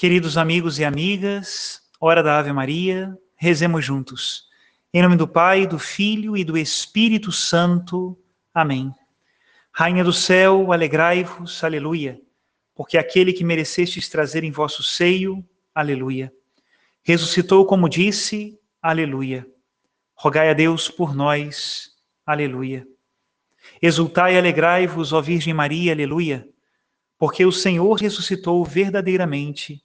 Queridos amigos e amigas, hora da Ave Maria, rezemos juntos. Em nome do Pai, do Filho e do Espírito Santo. Amém. Rainha do céu, alegrai-vos, aleluia, porque aquele que merecestes trazer em vosso seio, aleluia. Ressuscitou como disse, aleluia. Rogai a Deus por nós, aleluia. Exultai e alegrai-vos, ó Virgem Maria, aleluia, porque o Senhor ressuscitou verdadeiramente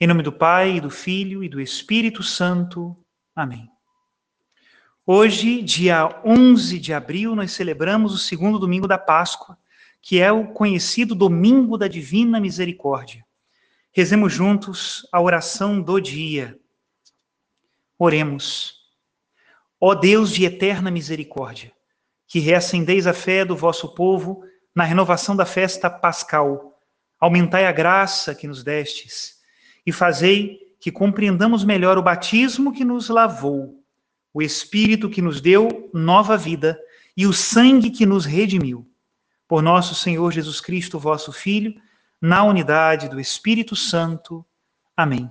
Em nome do Pai, e do Filho e do Espírito Santo. Amém. Hoje, dia 11 de abril, nós celebramos o segundo domingo da Páscoa, que é o conhecido Domingo da Divina Misericórdia. Rezemos juntos a oração do dia. Oremos. Ó Deus de eterna misericórdia, que reacendeis a fé do vosso povo na renovação da festa pascal, aumentai a graça que nos destes e fazei que compreendamos melhor o batismo que nos lavou, o Espírito que nos deu nova vida e o sangue que nos redimiu. Por nosso Senhor Jesus Cristo, vosso Filho, na unidade do Espírito Santo. Amém.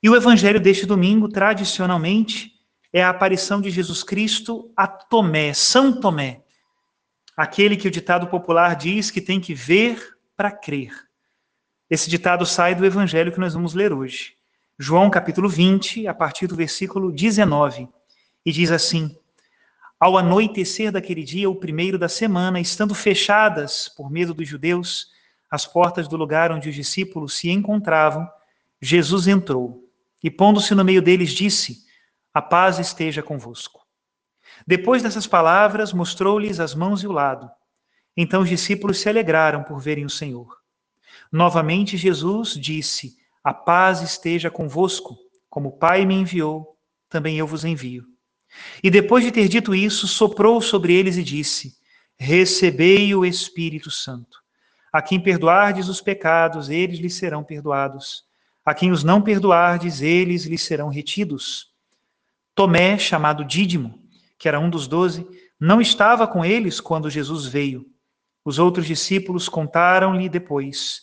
E o evangelho deste domingo, tradicionalmente, é a aparição de Jesus Cristo a Tomé, São Tomé, aquele que o ditado popular diz que tem que ver para crer. Esse ditado sai do evangelho que nós vamos ler hoje. João capítulo 20, a partir do versículo 19, e diz assim: Ao anoitecer daquele dia, o primeiro da semana, estando fechadas, por medo dos judeus, as portas do lugar onde os discípulos se encontravam, Jesus entrou e, pondo-se no meio deles, disse: A paz esteja convosco. Depois dessas palavras, mostrou-lhes as mãos e o lado. Então os discípulos se alegraram por verem o Senhor. Novamente Jesus disse: A paz esteja convosco, como o Pai me enviou, também eu vos envio. E depois de ter dito isso, soprou sobre eles e disse: Recebei o Espírito Santo. A quem perdoardes os pecados, eles lhes serão perdoados. A quem os não perdoardes, eles lhes serão retidos. Tomé, chamado Dídimo, que era um dos doze, não estava com eles quando Jesus veio. Os outros discípulos contaram-lhe depois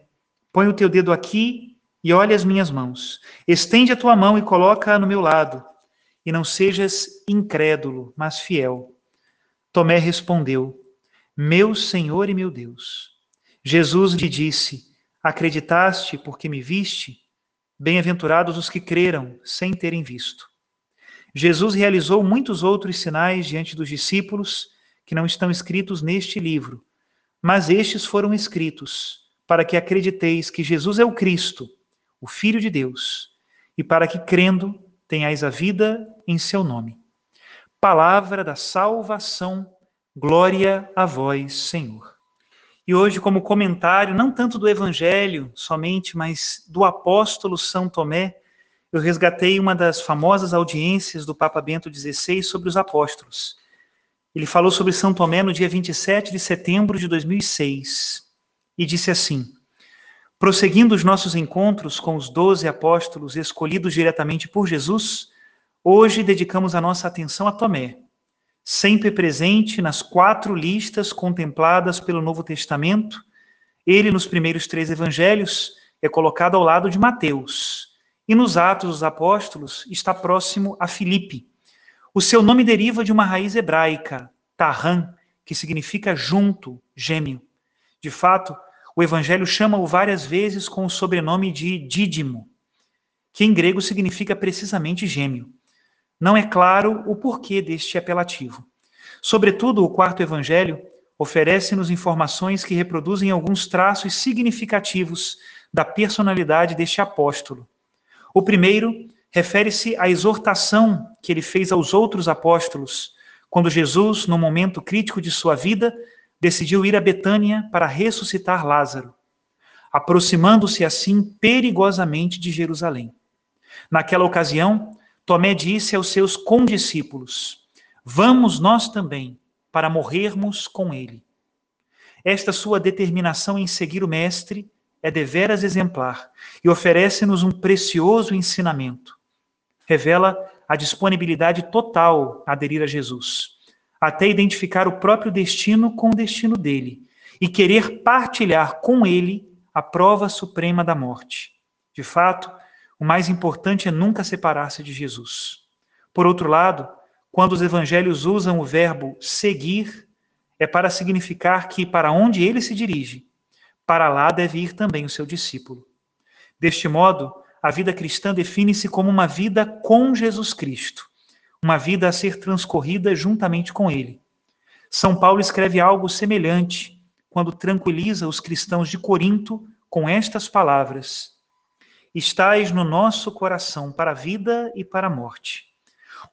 Põe o teu dedo aqui e olha as minhas mãos. Estende a tua mão e coloca-a no meu lado. E não sejas incrédulo, mas fiel. Tomé respondeu: Meu Senhor e meu Deus. Jesus lhe disse: Acreditaste porque me viste? Bem-aventurados os que creram sem terem visto. Jesus realizou muitos outros sinais diante dos discípulos que não estão escritos neste livro, mas estes foram escritos para que acrediteis que Jesus é o Cristo, o Filho de Deus, e para que, crendo, tenhais a vida em seu nome. Palavra da salvação, glória a vós, Senhor. E hoje, como comentário, não tanto do Evangelho somente, mas do apóstolo São Tomé, eu resgatei uma das famosas audiências do Papa Bento XVI sobre os apóstolos. Ele falou sobre São Tomé no dia 27 de setembro de 2006 e disse assim: Prosseguindo os nossos encontros com os doze apóstolos escolhidos diretamente por Jesus, hoje dedicamos a nossa atenção a Tomé, sempre presente nas quatro listas contempladas pelo Novo Testamento. Ele, nos primeiros três evangelhos, é colocado ao lado de Mateus, e nos Atos dos Apóstolos está próximo a Filipe. O seu nome deriva de uma raiz hebraica, Tahan, que significa junto, gêmeo. De fato, o Evangelho chama-o várias vezes com o sobrenome de Dídimo. que em grego significa precisamente gêmeo. Não é claro o porquê deste apelativo. Sobretudo, o quarto evangelho oferece-nos informações que reproduzem alguns traços significativos da personalidade deste apóstolo. O primeiro refere-se à exortação que ele fez aos outros apóstolos, quando Jesus, no momento crítico de sua vida, decidiu ir a Betânia para ressuscitar Lázaro, aproximando-se assim perigosamente de Jerusalém. Naquela ocasião, Tomé disse aos seus condiscípulos: Vamos nós também para morrermos com ele. Esta sua determinação em seguir o Mestre é deveras exemplar e oferece-nos um precioso ensinamento. Revela a disponibilidade total a aderir a Jesus, até identificar o próprio destino com o destino dele e querer partilhar com ele a prova suprema da morte. De fato, o mais importante é nunca separar-se de Jesus. Por outro lado, quando os evangelhos usam o verbo seguir, é para significar que para onde ele se dirige, para lá deve ir também o seu discípulo. Deste modo, a vida cristã define-se como uma vida com Jesus Cristo, uma vida a ser transcorrida juntamente com ele. São Paulo escreve algo semelhante quando tranquiliza os cristãos de Corinto com estas palavras: Estais no nosso coração para a vida e para a morte.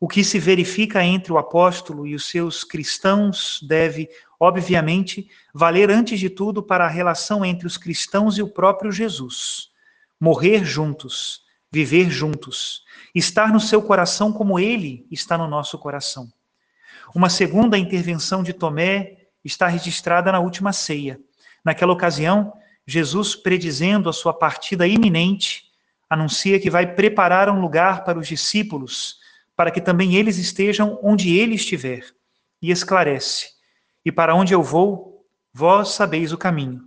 O que se verifica entre o apóstolo e os seus cristãos deve, obviamente, valer antes de tudo para a relação entre os cristãos e o próprio Jesus. Morrer juntos, viver juntos, estar no seu coração como ele está no nosso coração. Uma segunda intervenção de Tomé está registrada na última ceia. Naquela ocasião, Jesus, predizendo a sua partida iminente, anuncia que vai preparar um lugar para os discípulos para que também eles estejam onde ele estiver, e esclarece: E para onde eu vou, vós sabeis o caminho.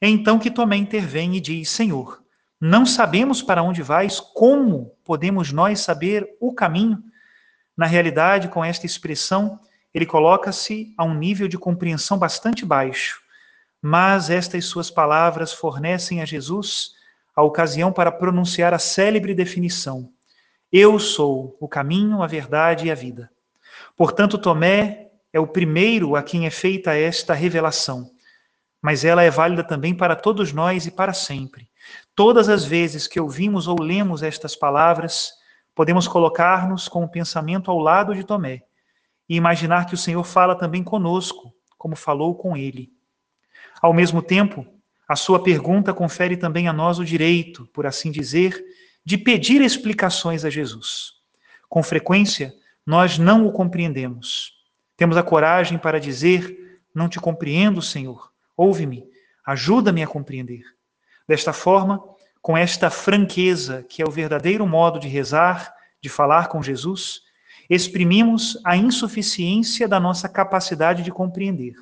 É então que Tomé intervém e diz: Senhor, não sabemos para onde vais, como podemos nós saber o caminho? Na realidade, com esta expressão, ele coloca-se a um nível de compreensão bastante baixo, mas estas suas palavras fornecem a Jesus a ocasião para pronunciar a célebre definição: eu sou o caminho, a verdade e a vida. Portanto, Tomé é o primeiro a quem é feita esta revelação, mas ela é válida também para todos nós e para sempre. Todas as vezes que ouvimos ou lemos estas palavras, podemos colocar-nos com o pensamento ao lado de Tomé e imaginar que o Senhor fala também conosco, como falou com ele. Ao mesmo tempo, a sua pergunta confere também a nós o direito, por assim dizer, de pedir explicações a Jesus. Com frequência, nós não o compreendemos. Temos a coragem para dizer: Não te compreendo, Senhor. Ouve-me, ajuda-me a compreender. Desta forma, com esta franqueza, que é o verdadeiro modo de rezar, de falar com Jesus, exprimimos a insuficiência da nossa capacidade de compreender.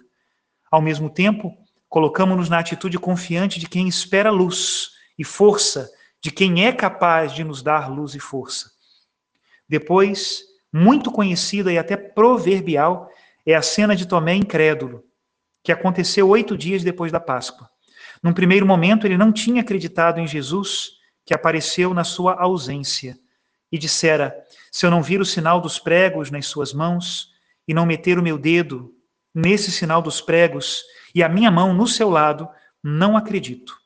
Ao mesmo tempo, colocamos-nos na atitude confiante de quem espera luz e força de quem é capaz de nos dar luz e força. Depois, muito conhecida e até proverbial, é a cena de Tomé incrédulo, que aconteceu oito dias depois da Páscoa. Num primeiro momento, ele não tinha acreditado em Jesus, que apareceu na sua ausência, e dissera: Se eu não vir o sinal dos pregos nas suas mãos, e não meter o meu dedo nesse sinal dos pregos, e a minha mão no seu lado, não acredito.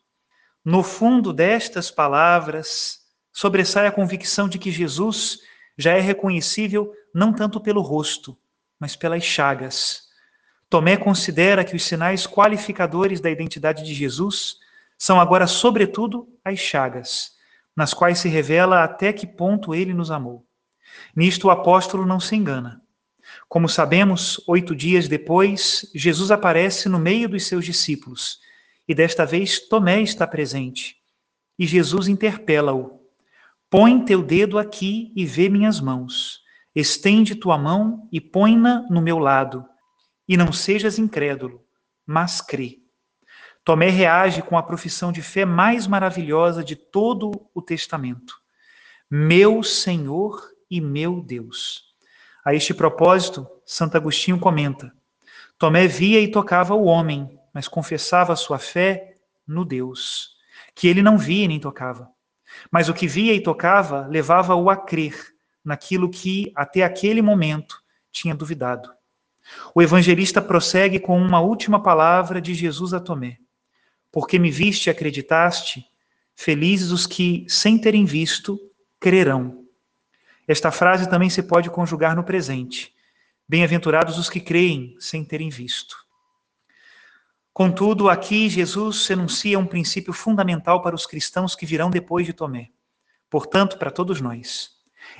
No fundo destas palavras, sobressai a convicção de que Jesus já é reconhecível não tanto pelo rosto, mas pelas chagas. Tomé considera que os sinais qualificadores da identidade de Jesus são agora, sobretudo, as chagas, nas quais se revela até que ponto ele nos amou. Nisto o apóstolo não se engana. Como sabemos, oito dias depois, Jesus aparece no meio dos seus discípulos e desta vez Tomé está presente. E Jesus interpela-o: Põe teu dedo aqui e vê minhas mãos. Estende tua mão e põe-na no meu lado. E não sejas incrédulo, mas crê. Tomé reage com a profissão de fé mais maravilhosa de todo o Testamento: Meu Senhor e meu Deus. A este propósito, Santo Agostinho comenta: Tomé via e tocava o homem, mas confessava sua fé no Deus, que ele não via nem tocava. Mas o que via e tocava levava-o a crer naquilo que até aquele momento tinha duvidado. O evangelista prossegue com uma última palavra de Jesus a Tomé: Porque me viste e acreditaste, felizes os que, sem terem visto, crerão. Esta frase também se pode conjugar no presente. Bem-aventurados os que creem sem terem visto. Contudo, aqui Jesus enuncia um princípio fundamental para os cristãos que virão depois de Tomé. Portanto, para todos nós.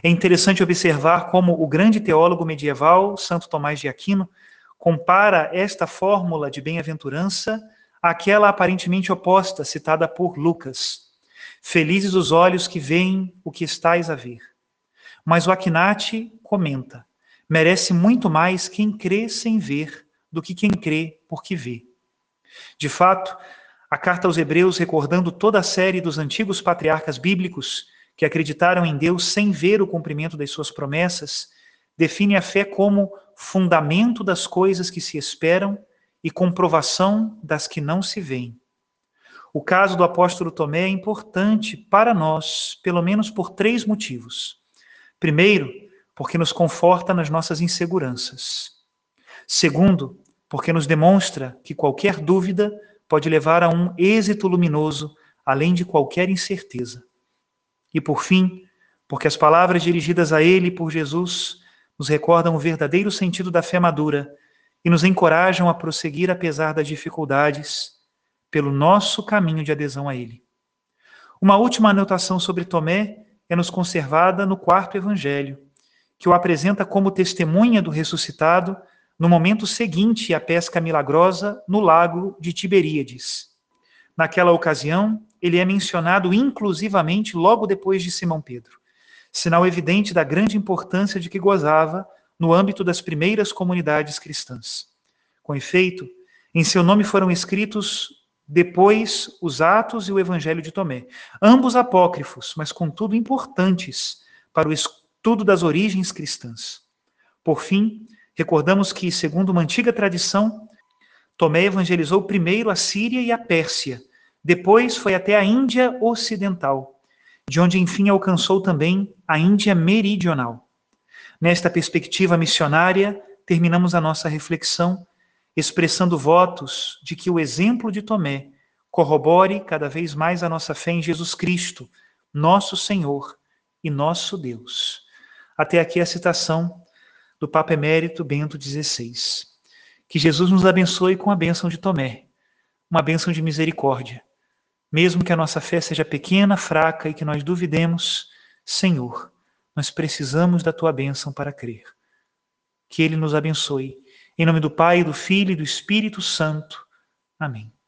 É interessante observar como o grande teólogo medieval, Santo Tomás de Aquino, compara esta fórmula de bem-aventurança àquela aparentemente oposta citada por Lucas. Felizes os olhos que veem o que estais a ver. Mas o Aquinati comenta: merece muito mais quem crê sem ver do que quem crê porque vê. De fato, a carta aos Hebreus, recordando toda a série dos antigos patriarcas bíblicos que acreditaram em Deus sem ver o cumprimento das suas promessas, define a fé como fundamento das coisas que se esperam e comprovação das que não se veem. O caso do apóstolo Tomé é importante para nós, pelo menos por três motivos. Primeiro, porque nos conforta nas nossas inseguranças. Segundo, porque nos demonstra que qualquer dúvida pode levar a um êxito luminoso, além de qualquer incerteza. E por fim, porque as palavras dirigidas a ele por Jesus nos recordam o verdadeiro sentido da fé madura e nos encorajam a prosseguir apesar das dificuldades pelo nosso caminho de adesão a ele. Uma última anotação sobre Tomé é nos conservada no quarto evangelho, que o apresenta como testemunha do ressuscitado no momento seguinte à pesca milagrosa no lago de Tiberíades. Naquela ocasião, ele é mencionado inclusivamente logo depois de Simão Pedro, sinal evidente da grande importância de que gozava no âmbito das primeiras comunidades cristãs. Com efeito, em seu nome foram escritos depois os Atos e o Evangelho de Tomé, ambos apócrifos, mas contudo importantes para o estudo das origens cristãs. Por fim, recordamos que, segundo uma antiga tradição, Tomé evangelizou primeiro a Síria e a Pérsia, depois foi até a Índia Ocidental, de onde enfim alcançou também a Índia Meridional. Nesta perspectiva missionária, terminamos a nossa reflexão expressando votos de que o exemplo de Tomé corrobore cada vez mais a nossa fé em Jesus Cristo, nosso Senhor e nosso Deus. Até aqui a citação do Papa Emérito Bento XVI. Que Jesus nos abençoe com a bênção de Tomé, uma bênção de misericórdia. Mesmo que a nossa fé seja pequena, fraca e que nós duvidemos, Senhor, nós precisamos da tua bênção para crer. Que Ele nos abençoe. Em nome do Pai, do Filho e do Espírito Santo. Amém.